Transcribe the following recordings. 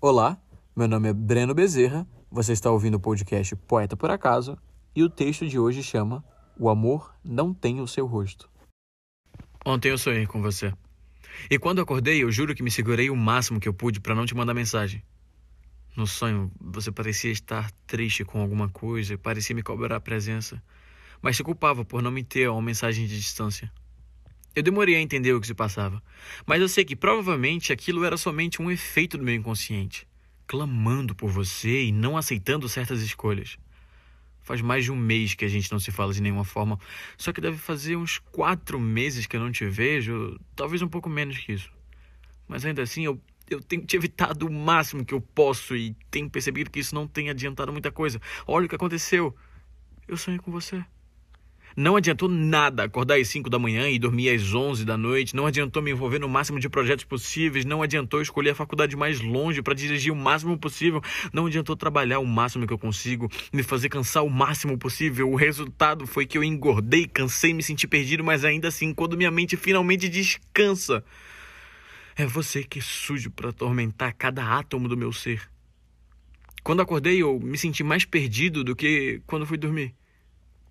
Olá, meu nome é Breno Bezerra, você está ouvindo o podcast Poeta por Acaso e o texto de hoje chama O Amor Não Tem o Seu Rosto. Ontem eu sonhei com você. E quando acordei, eu juro que me segurei o máximo que eu pude para não te mandar mensagem. No sonho, você parecia estar triste com alguma coisa e parecia me cobrar a presença, mas se culpava por não me ter uma mensagem de distância. Eu demorei a entender o que se passava, mas eu sei que provavelmente aquilo era somente um efeito do meu inconsciente, clamando por você e não aceitando certas escolhas. Faz mais de um mês que a gente não se fala de nenhuma forma, só que deve fazer uns quatro meses que eu não te vejo, talvez um pouco menos que isso. Mas ainda assim, eu, eu tenho te evitado o máximo que eu posso e tenho percebido que isso não tem adiantado muita coisa. Olha o que aconteceu. Eu sonhei com você. Não adiantou nada acordar às 5 da manhã e dormir às 11 da noite. Não adiantou me envolver no máximo de projetos possíveis. Não adiantou escolher a faculdade mais longe para dirigir o máximo possível. Não adiantou trabalhar o máximo que eu consigo, me fazer cansar o máximo possível. O resultado foi que eu engordei, cansei, me senti perdido, mas ainda assim, quando minha mente finalmente descansa, é você que surge para atormentar cada átomo do meu ser. Quando acordei, eu me senti mais perdido do que quando fui dormir.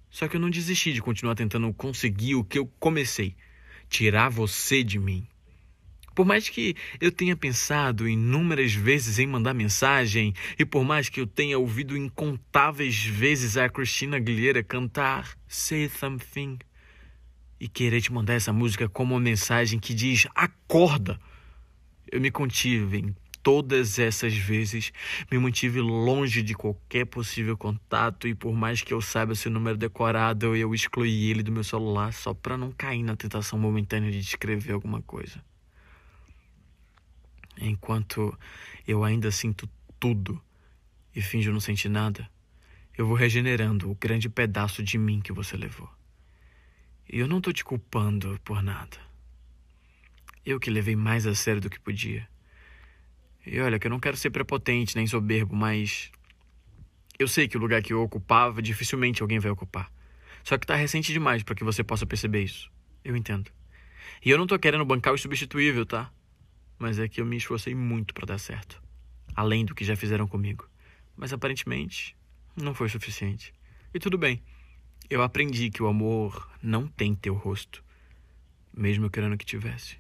Só que eu não desisti de continuar tentando conseguir o que eu comecei: tirar você de mim. Por mais que eu tenha pensado inúmeras vezes em mandar mensagem, e por mais que eu tenha ouvido incontáveis vezes a Christina Aguilera cantar Say Something e querer te mandar essa música como uma mensagem que diz acorda, eu me contive em todas essas vezes me mantive longe de qualquer possível contato e por mais que eu saiba seu número decorado, eu excluí ele do meu celular só para não cair na tentação momentânea de escrever alguma coisa. Enquanto eu ainda sinto tudo e finjo não sentir nada, eu vou regenerando o grande pedaço de mim que você levou. E eu não tô te culpando por nada. Eu que levei mais a sério do que podia. E olha, que eu não quero ser prepotente nem soberbo, mas eu sei que o lugar que eu ocupava dificilmente alguém vai ocupar. Só que tá recente demais para que você possa perceber isso. Eu entendo. E eu não tô querendo bancar o substituível, tá? Mas é que eu me esforcei muito para dar certo. Além do que já fizeram comigo. Mas aparentemente não foi suficiente. E tudo bem. Eu aprendi que o amor não tem teu rosto, mesmo querendo que tivesse.